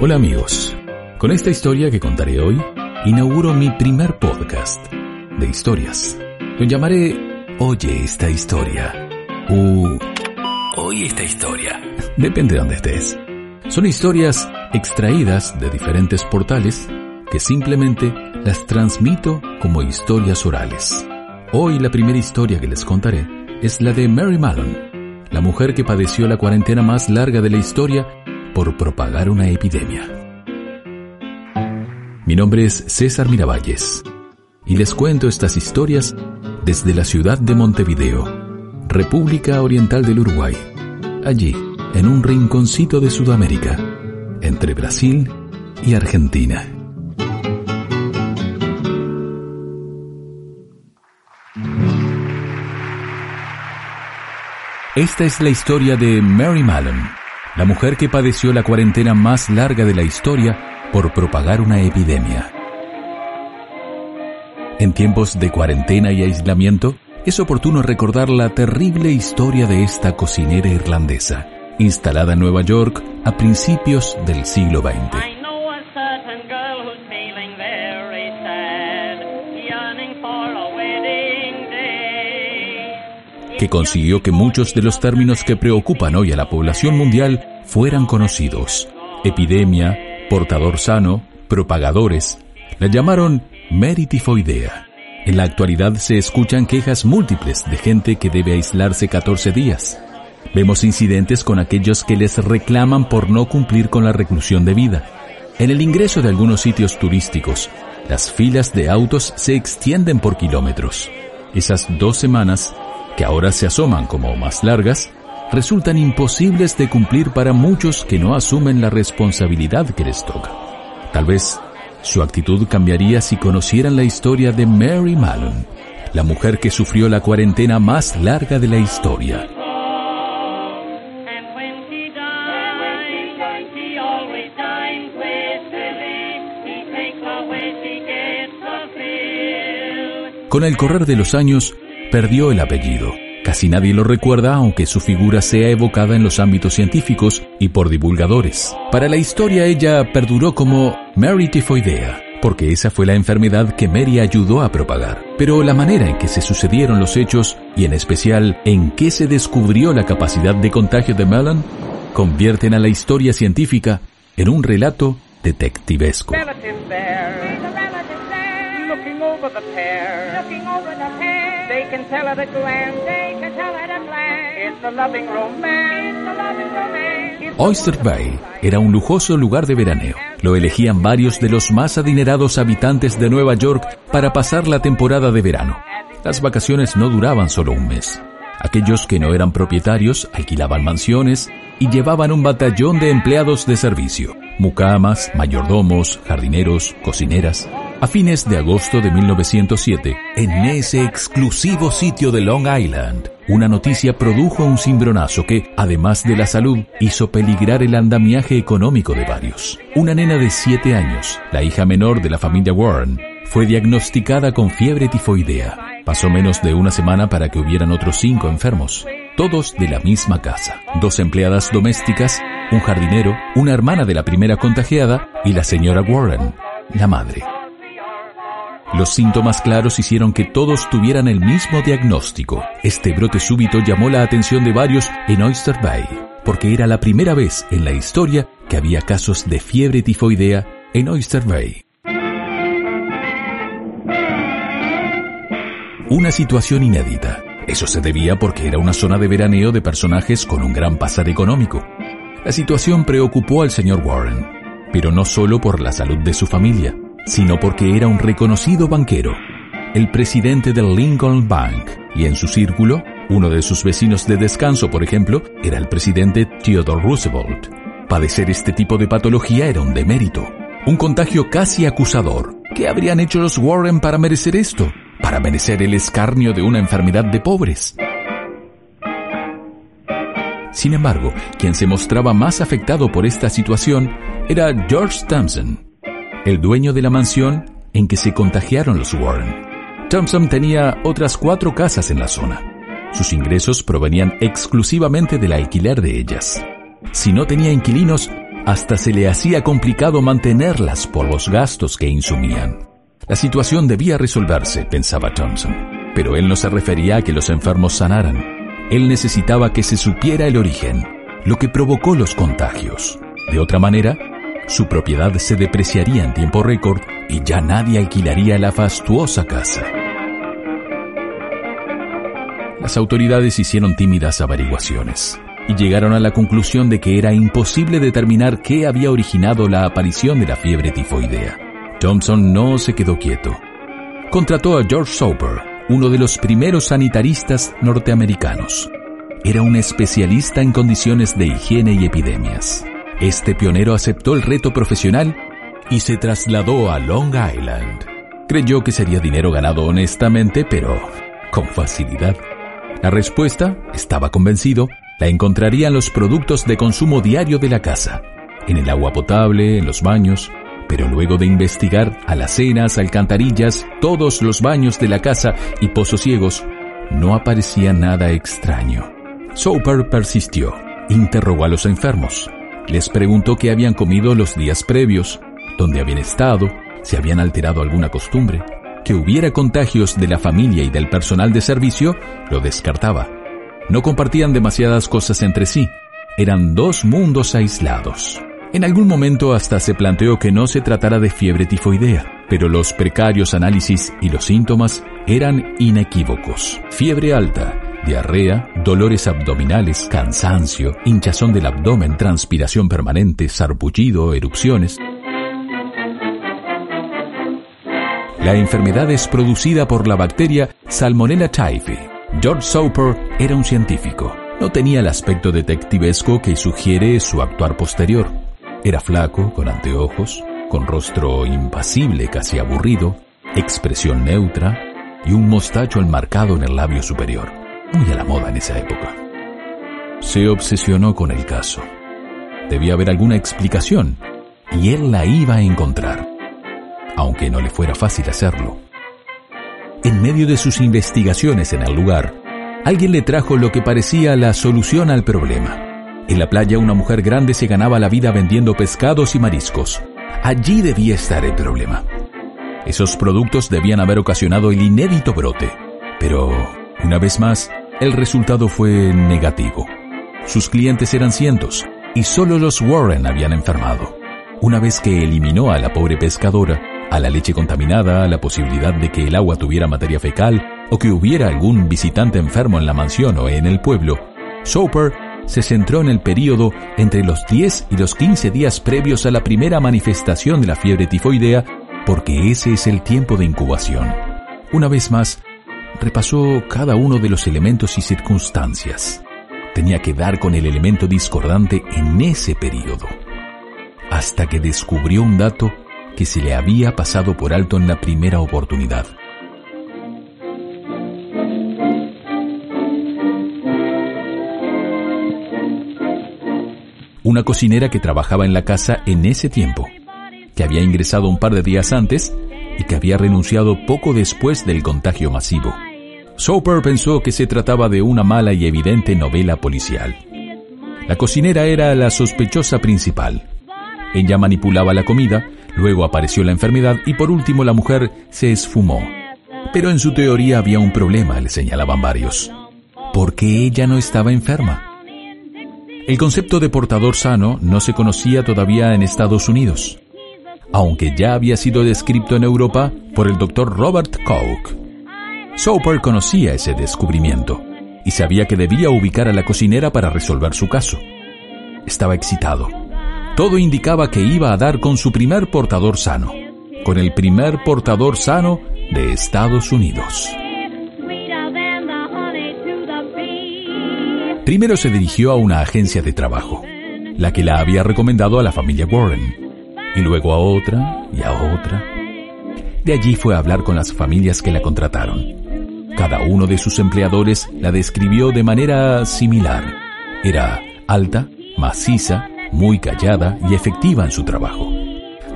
Hola amigos, con esta historia que contaré hoy, inauguro mi primer podcast de historias. Lo llamaré Oye esta historia. Uh, Oye esta historia. Depende de donde estés. Son historias extraídas de diferentes portales que simplemente las transmito como historias orales. Hoy la primera historia que les contaré es la de Mary Mallon, la mujer que padeció la cuarentena más larga de la historia por propagar una epidemia. Mi nombre es César Miravalles y les cuento estas historias desde la ciudad de Montevideo, República Oriental del Uruguay, allí, en un rinconcito de Sudamérica, entre Brasil y Argentina. Esta es la historia de Mary Mallon, la mujer que padeció la cuarentena más larga de la historia por propagar una epidemia. En tiempos de cuarentena y aislamiento, es oportuno recordar la terrible historia de esta cocinera irlandesa, instalada en Nueva York a principios del siglo XX. Que consiguió que muchos de los términos que preocupan hoy a la población mundial fueran conocidos. Epidemia, portador sano, propagadores. La llamaron meritifoidea. En la actualidad se escuchan quejas múltiples de gente que debe aislarse 14 días. Vemos incidentes con aquellos que les reclaman por no cumplir con la reclusión de vida. En el ingreso de algunos sitios turísticos, las filas de autos se extienden por kilómetros. Esas dos semanas que ahora se asoman como más largas, resultan imposibles de cumplir para muchos que no asumen la responsabilidad que les toca. Tal vez su actitud cambiaría si conocieran la historia de Mary Mallon, la mujer que sufrió la cuarentena más larga de la historia. Con el correr de los años, perdió el apellido. Casi nadie lo recuerda aunque su figura sea evocada en los ámbitos científicos y por divulgadores. Para la historia ella perduró como Mary Tifoidea, porque esa fue la enfermedad que Mary ayudó a propagar. Pero la manera en que se sucedieron los hechos, y en especial en qué se descubrió la capacidad de contagio de Mellon, convierten a la historia científica en un relato detectivesco. Oyster Bay era un lujoso lugar de veraneo. Lo elegían varios de los más adinerados habitantes de Nueva York para pasar la temporada de verano. Las vacaciones no duraban solo un mes. Aquellos que no eran propietarios alquilaban mansiones y llevaban un batallón de empleados de servicio, mucamas, mayordomos, jardineros, cocineras. A fines de agosto de 1907, en ese exclusivo sitio de Long Island, una noticia produjo un cimbronazo que, además de la salud, hizo peligrar el andamiaje económico de varios. Una nena de 7 años, la hija menor de la familia Warren, fue diagnosticada con fiebre tifoidea. Pasó menos de una semana para que hubieran otros cinco enfermos, todos de la misma casa. Dos empleadas domésticas, un jardinero, una hermana de la primera contagiada y la señora Warren, la madre. Los síntomas claros hicieron que todos tuvieran el mismo diagnóstico. Este brote súbito llamó la atención de varios en Oyster Bay, porque era la primera vez en la historia que había casos de fiebre tifoidea en Oyster Bay. Una situación inédita. Eso se debía porque era una zona de veraneo de personajes con un gran pasar económico. La situación preocupó al señor Warren, pero no solo por la salud de su familia sino porque era un reconocido banquero, el presidente del Lincoln Bank, y en su círculo, uno de sus vecinos de descanso, por ejemplo, era el presidente Theodore Roosevelt. Padecer este tipo de patología era un demérito, un contagio casi acusador. ¿Qué habrían hecho los Warren para merecer esto? Para merecer el escarnio de una enfermedad de pobres. Sin embargo, quien se mostraba más afectado por esta situación era George Thompson, el dueño de la mansión en que se contagiaron los Warren. Thompson tenía otras cuatro casas en la zona. Sus ingresos provenían exclusivamente del alquiler de ellas. Si no tenía inquilinos, hasta se le hacía complicado mantenerlas por los gastos que insumían. La situación debía resolverse, pensaba Thompson, pero él no se refería a que los enfermos sanaran. Él necesitaba que se supiera el origen, lo que provocó los contagios. De otra manera, su propiedad se depreciaría en tiempo récord y ya nadie alquilaría la fastuosa casa. Las autoridades hicieron tímidas averiguaciones y llegaron a la conclusión de que era imposible determinar qué había originado la aparición de la fiebre tifoidea. Thompson no se quedó quieto. Contrató a George Soper, uno de los primeros sanitaristas norteamericanos. Era un especialista en condiciones de higiene y epidemias. Este pionero aceptó el reto profesional y se trasladó a Long Island. Creyó que sería dinero ganado honestamente, pero con facilidad. La respuesta, estaba convencido, la encontraría en los productos de consumo diario de la casa, en el agua potable, en los baños, pero luego de investigar alacenas, alcantarillas, todos los baños de la casa y pozos ciegos, no aparecía nada extraño. Soper persistió, interrogó a los enfermos, les preguntó qué habían comido los días previos, dónde habían estado, si habían alterado alguna costumbre. Que hubiera contagios de la familia y del personal de servicio, lo descartaba. No compartían demasiadas cosas entre sí. Eran dos mundos aislados. En algún momento hasta se planteó que no se tratara de fiebre tifoidea, pero los precarios análisis y los síntomas eran inequívocos. Fiebre alta, diarrea, dolores abdominales, cansancio, hinchazón del abdomen, transpiración permanente, sarpullido, erupciones. La enfermedad es producida por la bacteria Salmonella typhi. George Soper era un científico. No tenía el aspecto detectivesco que sugiere su actuar posterior. Era flaco, con anteojos, con rostro impasible, casi aburrido, expresión neutra y un mostacho enmarcado en el labio superior, muy a la moda en esa época. Se obsesionó con el caso. Debía haber alguna explicación, y él la iba a encontrar, aunque no le fuera fácil hacerlo. En medio de sus investigaciones en el lugar, alguien le trajo lo que parecía la solución al problema. En la playa una mujer grande se ganaba la vida vendiendo pescados y mariscos. Allí debía estar el problema. Esos productos debían haber ocasionado el inédito brote. Pero, una vez más, el resultado fue negativo. Sus clientes eran cientos y solo los Warren habían enfermado. Una vez que eliminó a la pobre pescadora, a la leche contaminada, a la posibilidad de que el agua tuviera materia fecal o que hubiera algún visitante enfermo en la mansión o en el pueblo, Soper se centró en el período entre los 10 y los 15 días previos a la primera manifestación de la fiebre tifoidea, porque ese es el tiempo de incubación. Una vez más, repasó cada uno de los elementos y circunstancias. Tenía que dar con el elemento discordante en ese período, hasta que descubrió un dato que se le había pasado por alto en la primera oportunidad. una cocinera que trabajaba en la casa en ese tiempo, que había ingresado un par de días antes y que había renunciado poco después del contagio masivo. Soper pensó que se trataba de una mala y evidente novela policial. La cocinera era la sospechosa principal. Ella manipulaba la comida, luego apareció la enfermedad y por último la mujer se esfumó. Pero en su teoría había un problema, le señalaban varios. ¿Por qué ella no estaba enferma? El concepto de portador sano no se conocía todavía en Estados Unidos, aunque ya había sido descrito en Europa por el doctor Robert Koch. Soper conocía ese descubrimiento y sabía que debía ubicar a la cocinera para resolver su caso. Estaba excitado. Todo indicaba que iba a dar con su primer portador sano, con el primer portador sano de Estados Unidos. Primero se dirigió a una agencia de trabajo, la que la había recomendado a la familia Warren, y luego a otra y a otra. De allí fue a hablar con las familias que la contrataron. Cada uno de sus empleadores la describió de manera similar. Era alta, maciza, muy callada y efectiva en su trabajo.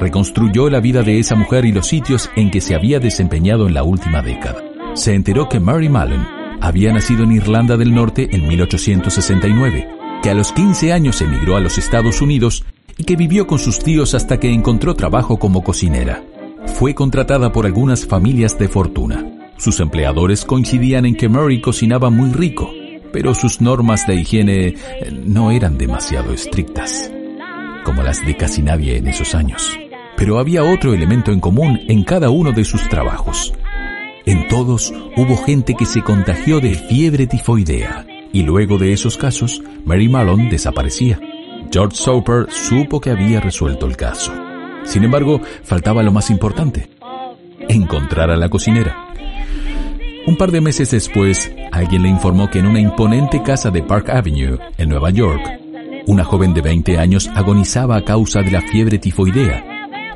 Reconstruyó la vida de esa mujer y los sitios en que se había desempeñado en la última década. Se enteró que Mary Mallon había nacido en Irlanda del Norte en 1869, que a los 15 años emigró a los Estados Unidos y que vivió con sus tíos hasta que encontró trabajo como cocinera. Fue contratada por algunas familias de fortuna. Sus empleadores coincidían en que Mary cocinaba muy rico, pero sus normas de higiene eh, no eran demasiado estrictas, como las de casi nadie en esos años. Pero había otro elemento en común en cada uno de sus trabajos. En todos hubo gente que se contagió de fiebre tifoidea, y luego de esos casos, Mary Malone desaparecía. George Soper supo que había resuelto el caso. Sin embargo, faltaba lo más importante, encontrar a la cocinera. Un par de meses después, alguien le informó que en una imponente casa de Park Avenue, en Nueva York, una joven de 20 años agonizaba a causa de la fiebre tifoidea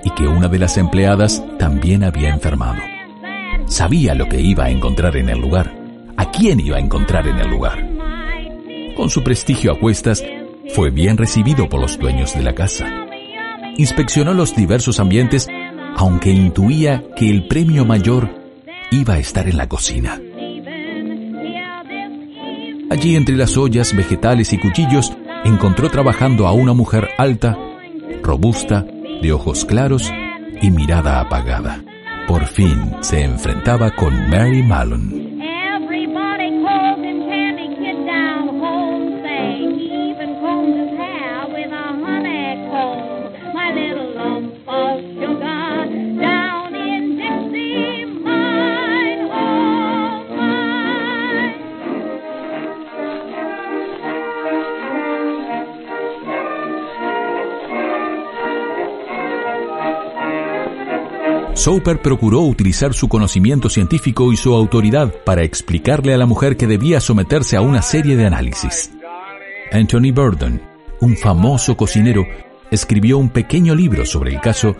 y que una de las empleadas también había enfermado. Sabía lo que iba a encontrar en el lugar, a quién iba a encontrar en el lugar. Con su prestigio a cuestas, fue bien recibido por los dueños de la casa. Inspeccionó los diversos ambientes, aunque intuía que el premio mayor iba a estar en la cocina. Allí entre las ollas, vegetales y cuchillos, encontró trabajando a una mujer alta, robusta, de ojos claros y mirada apagada. Por fin se enfrentaba con Mary Malone. Soper procuró utilizar su conocimiento científico y su autoridad para explicarle a la mujer que debía someterse a una serie de análisis. Anthony Burden, un famoso cocinero, escribió un pequeño libro sobre el caso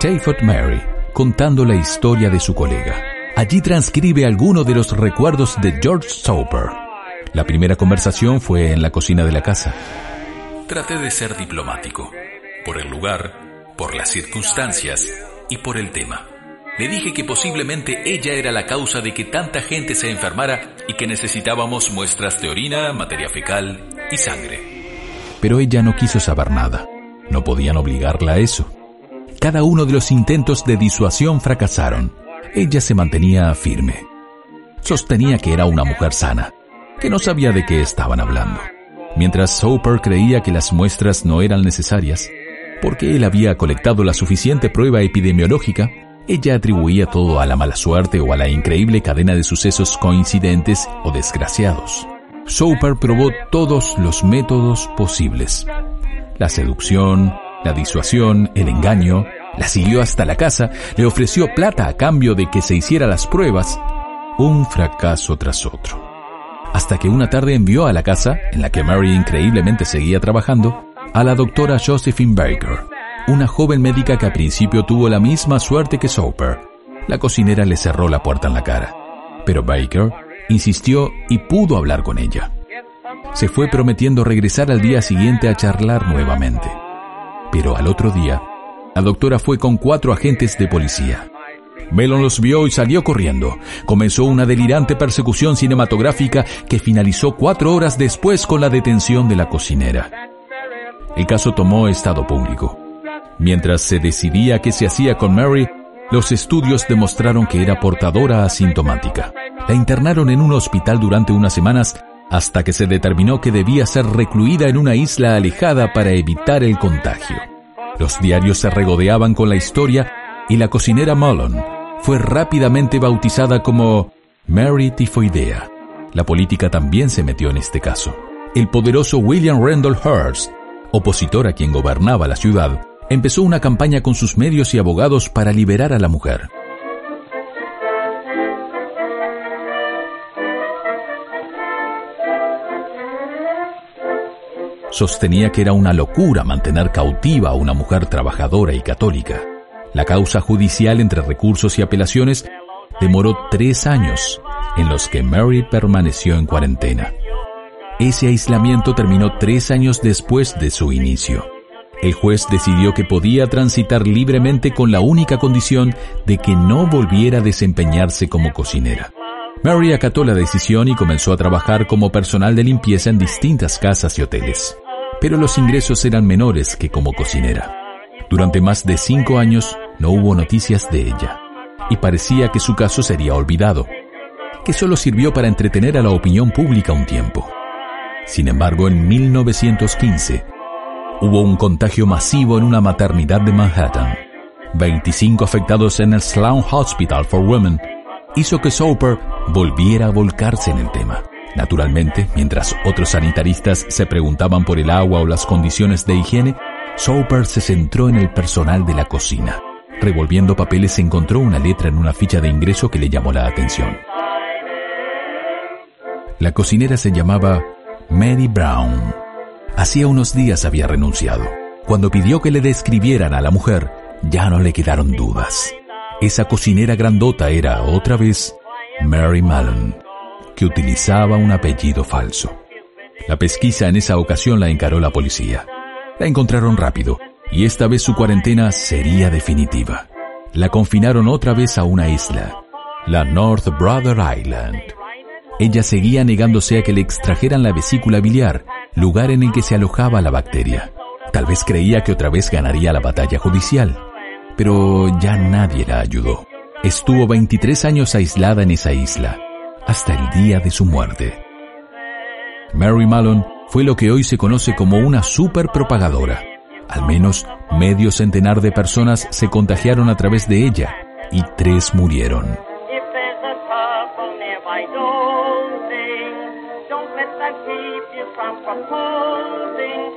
Tayford Mary, contando la historia de su colega. Allí transcribe algunos de los recuerdos de George Soper. La primera conversación fue en la cocina de la casa. Traté de ser diplomático, por el lugar, por las circunstancias y por el tema. Le dije que posiblemente ella era la causa de que tanta gente se enfermara y que necesitábamos muestras de orina, materia fecal y sangre. Pero ella no quiso saber nada. No podían obligarla a eso. Cada uno de los intentos de disuasión fracasaron. Ella se mantenía firme. Sostenía que era una mujer sana, que no sabía de qué estaban hablando. Mientras Soper creía que las muestras no eran necesarias, porque él había colectado la suficiente prueba epidemiológica, ella atribuía todo a la mala suerte o a la increíble cadena de sucesos coincidentes o desgraciados. Soper probó todos los métodos posibles. La seducción, la disuasión, el engaño, la siguió hasta la casa, le ofreció plata a cambio de que se hiciera las pruebas, un fracaso tras otro. Hasta que una tarde envió a la casa, en la que Mary increíblemente seguía trabajando, a la doctora Josephine Baker, una joven médica que al principio tuvo la misma suerte que Soper. La cocinera le cerró la puerta en la cara, pero Baker insistió y pudo hablar con ella. Se fue prometiendo regresar al día siguiente a charlar nuevamente. Pero al otro día, la doctora fue con cuatro agentes de policía. Melon los vio y salió corriendo. Comenzó una delirante persecución cinematográfica que finalizó cuatro horas después con la detención de la cocinera. El caso tomó estado público. Mientras se decidía qué se hacía con Mary, los estudios demostraron que era portadora asintomática. La internaron en un hospital durante unas semanas hasta que se determinó que debía ser recluida en una isla alejada para evitar el contagio. Los diarios se regodeaban con la historia y la cocinera Mullen fue rápidamente bautizada como Mary Tifoidea. La política también se metió en este caso. El poderoso William Randolph Hearst opositor a quien gobernaba la ciudad, empezó una campaña con sus medios y abogados para liberar a la mujer. Sostenía que era una locura mantener cautiva a una mujer trabajadora y católica. La causa judicial entre recursos y apelaciones demoró tres años, en los que Mary permaneció en cuarentena. Ese aislamiento terminó tres años después de su inicio. El juez decidió que podía transitar libremente con la única condición de que no volviera a desempeñarse como cocinera. Mary acató la decisión y comenzó a trabajar como personal de limpieza en distintas casas y hoteles. pero los ingresos eran menores que como cocinera. Durante más de cinco años no hubo noticias de ella, y parecía que su caso sería olvidado, que solo sirvió para entretener a la opinión pública un tiempo. Sin embargo, en 1915, hubo un contagio masivo en una maternidad de Manhattan. 25 afectados en el Sloan Hospital for Women hizo que Soper volviera a volcarse en el tema. Naturalmente, mientras otros sanitaristas se preguntaban por el agua o las condiciones de higiene, Soper se centró en el personal de la cocina. Revolviendo papeles encontró una letra en una ficha de ingreso que le llamó la atención. La cocinera se llamaba Mary Brown. Hacía unos días había renunciado. Cuando pidió que le describieran a la mujer, ya no le quedaron dudas. Esa cocinera grandota era otra vez Mary Mallon, que utilizaba un apellido falso. La pesquisa en esa ocasión la encaró la policía. La encontraron rápido y esta vez su cuarentena sería definitiva. La confinaron otra vez a una isla, la North Brother Island. Ella seguía negándose a que le extrajeran la vesícula biliar, lugar en el que se alojaba la bacteria. Tal vez creía que otra vez ganaría la batalla judicial, pero ya nadie la ayudó. Estuvo 23 años aislada en esa isla, hasta el día de su muerte. Mary Mallon fue lo que hoy se conoce como una superpropagadora. Al menos medio centenar de personas se contagiaron a través de ella y tres murieron.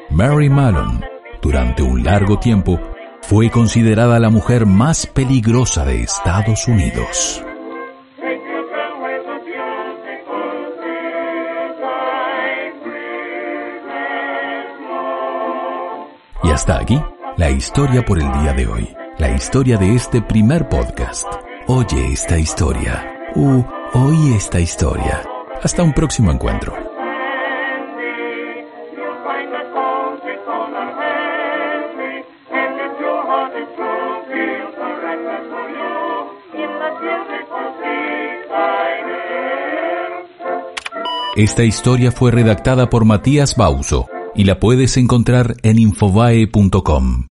Mary Mallon, durante un largo tiempo, fue considerada la mujer más peligrosa de Estados Unidos. Y hasta aquí, la historia por el día de hoy. La historia de este primer podcast. Oye esta historia. U oye esta historia. Hasta un próximo encuentro. Esta historia fue redactada por Matías Bauso y la puedes encontrar en infobae.com.